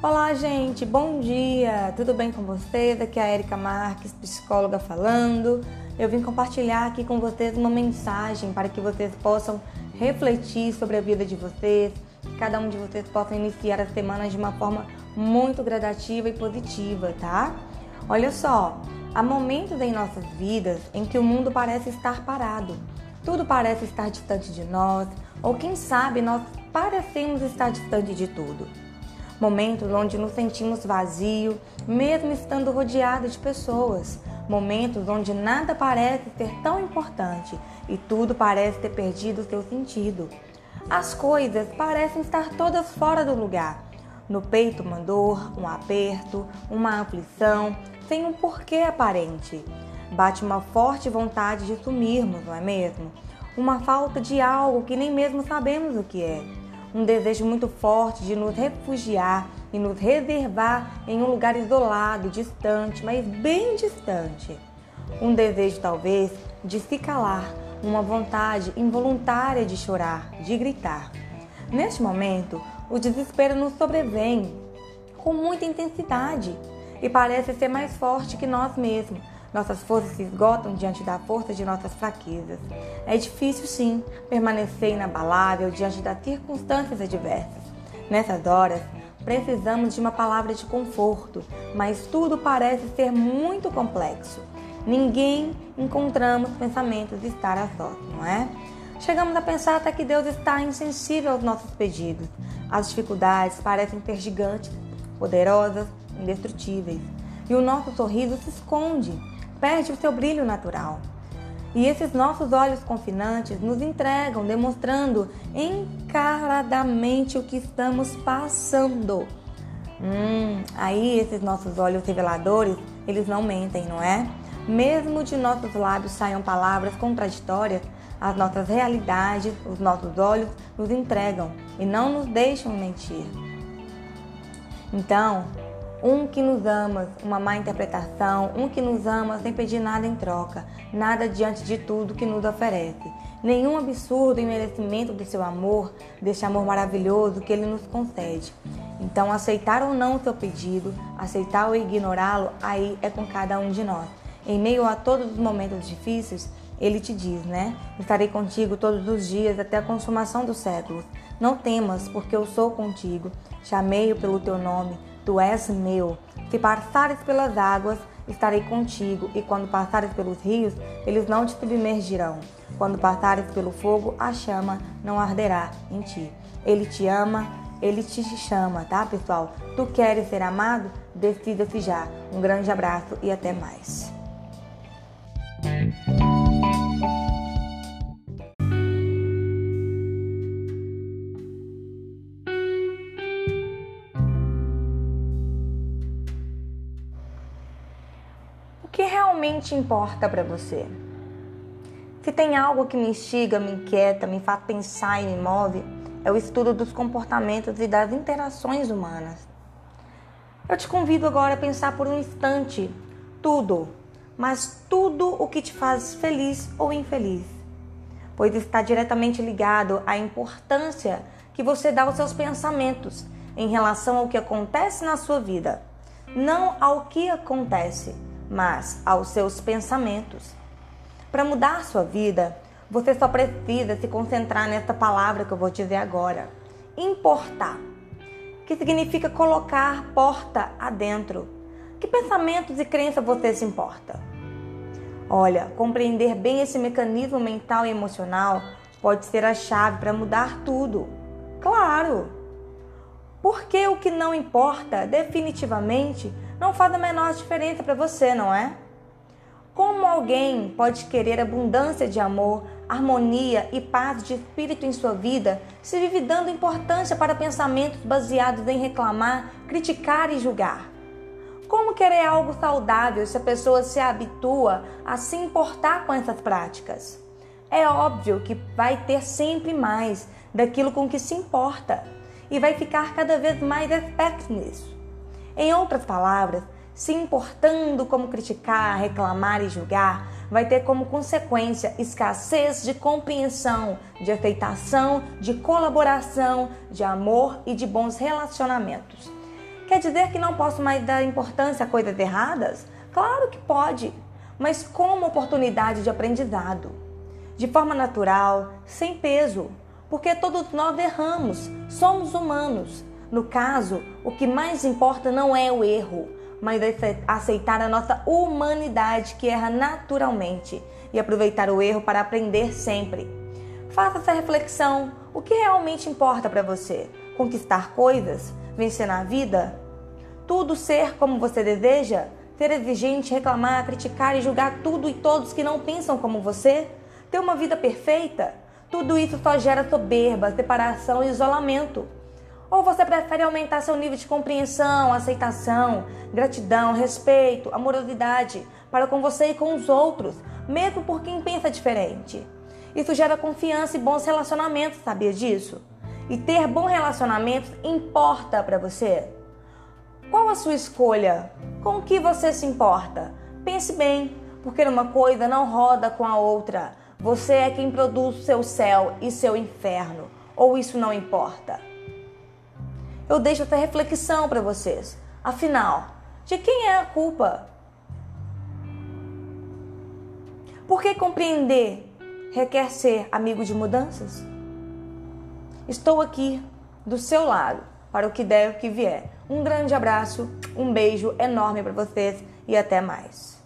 Olá, gente, bom dia! Tudo bem com vocês? Aqui é a Erika Marques, psicóloga falando. Eu vim compartilhar aqui com vocês uma mensagem para que vocês possam refletir sobre a vida de vocês, que cada um de vocês possa iniciar a semana de uma forma muito gradativa e positiva, tá? Olha só, há momentos em nossas vidas em que o mundo parece estar parado. Tudo parece estar distante de nós, ou quem sabe nós parecemos estar distante de tudo. Momentos onde nos sentimos vazio, mesmo estando rodeado de pessoas. Momentos onde nada parece ser tão importante e tudo parece ter perdido seu sentido. As coisas parecem estar todas fora do lugar. No peito uma dor, um aperto, uma aflição, sem um porquê aparente. Bate uma forte vontade de sumirmos, não é mesmo? Uma falta de algo que nem mesmo sabemos o que é um desejo muito forte de nos refugiar e nos reservar em um lugar isolado, distante, mas bem distante. Um desejo, talvez, de se calar, uma vontade involuntária de chorar, de gritar. Neste momento, o desespero nos sobrevém com muita intensidade e parece ser mais forte que nós mesmos nossas forças se esgotam diante da força de nossas fraquezas. É difícil, sim, permanecer inabalável diante das circunstâncias adversas. Nessas horas, precisamos de uma palavra de conforto, mas tudo parece ser muito complexo. Ninguém encontramos pensamentos de estar a sós, não é? Chegamos a pensar até que Deus está insensível aos nossos pedidos. As dificuldades parecem ser gigantes, poderosas, indestrutíveis. E o nosso sorriso se esconde perde o seu brilho natural. E esses nossos olhos confinantes nos entregam, demonstrando encaradamente o que estamos passando. Hum, aí esses nossos olhos reveladores, eles não mentem, não é? Mesmo de nossos lábios saiam palavras contraditórias, as nossas realidades, os nossos olhos nos entregam e não nos deixam mentir. Então, um que nos ama, uma má interpretação, um que nos ama sem pedir nada em troca, nada diante de tudo que nos oferece. Nenhum absurdo em merecimento do seu amor, deste amor maravilhoso que ele nos concede. Então, aceitar ou não o seu pedido, aceitar ou ignorá-lo, aí é com cada um de nós. Em meio a todos os momentos difíceis, ele te diz, né? Estarei contigo todos os dias até a consumação dos séculos. Não temas, porque eu sou contigo. Chamei-o pelo teu nome Tu és meu. Se passares pelas águas, estarei contigo, e quando passares pelos rios, eles não te submergirão. Quando passares pelo fogo, a chama não arderá em ti. Ele te ama, ele te chama, tá, pessoal? Tu queres ser amado? Decida-se já. Um grande abraço e até mais. Realmente importa para você? Se tem algo que me instiga, me inquieta, me faz pensar e me move, é o estudo dos comportamentos e das interações humanas. Eu te convido agora a pensar por um instante tudo, mas tudo o que te faz feliz ou infeliz, pois está diretamente ligado à importância que você dá aos seus pensamentos em relação ao que acontece na sua vida, não ao que acontece mas aos seus pensamentos. Para mudar sua vida, você só precisa se concentrar nessa palavra que eu vou dizer agora: importar, que significa colocar porta adentro. Que pensamentos e crenças você se importa? Olha, compreender bem esse mecanismo mental e emocional pode ser a chave para mudar tudo. Claro! Porque o que não importa definitivamente não faz a menor diferença para você, não é? Como alguém pode querer abundância de amor, harmonia e paz de espírito em sua vida se vive dando importância para pensamentos baseados em reclamar, criticar e julgar? Como querer algo saudável se a pessoa se habitua a se importar com essas práticas? É óbvio que vai ter sempre mais daquilo com que se importa e vai ficar cada vez mais esperto nisso. Em outras palavras, se importando como criticar, reclamar e julgar, vai ter como consequência escassez de compreensão, de aceitação, de colaboração, de amor e de bons relacionamentos. Quer dizer que não posso mais dar importância a coisas erradas? Claro que pode, mas como oportunidade de aprendizado, de forma natural, sem peso, porque todos nós erramos, somos humanos. No caso, o que mais importa não é o erro, mas aceitar a nossa humanidade que erra naturalmente e aproveitar o erro para aprender sempre. Faça essa reflexão: o que realmente importa para você? Conquistar coisas? Vencer na vida? Tudo ser como você deseja? Ser exigente, reclamar, criticar e julgar tudo e todos que não pensam como você? Ter uma vida perfeita? Tudo isso só gera soberba, separação e isolamento. Ou você prefere aumentar seu nível de compreensão, aceitação, gratidão, respeito, amorosidade para com você e com os outros, mesmo por quem pensa diferente? Isso gera confiança e bons relacionamentos, sabia disso? E ter bons relacionamentos importa para você? Qual a sua escolha? Com o que você se importa? Pense bem, porque uma coisa não roda com a outra. Você é quem produz seu céu e seu inferno, ou isso não importa? Eu deixo essa reflexão para vocês. Afinal, de quem é a culpa? Por que compreender requer ser amigo de mudanças? Estou aqui do seu lado para o que der e o que vier. Um grande abraço, um beijo enorme para vocês e até mais.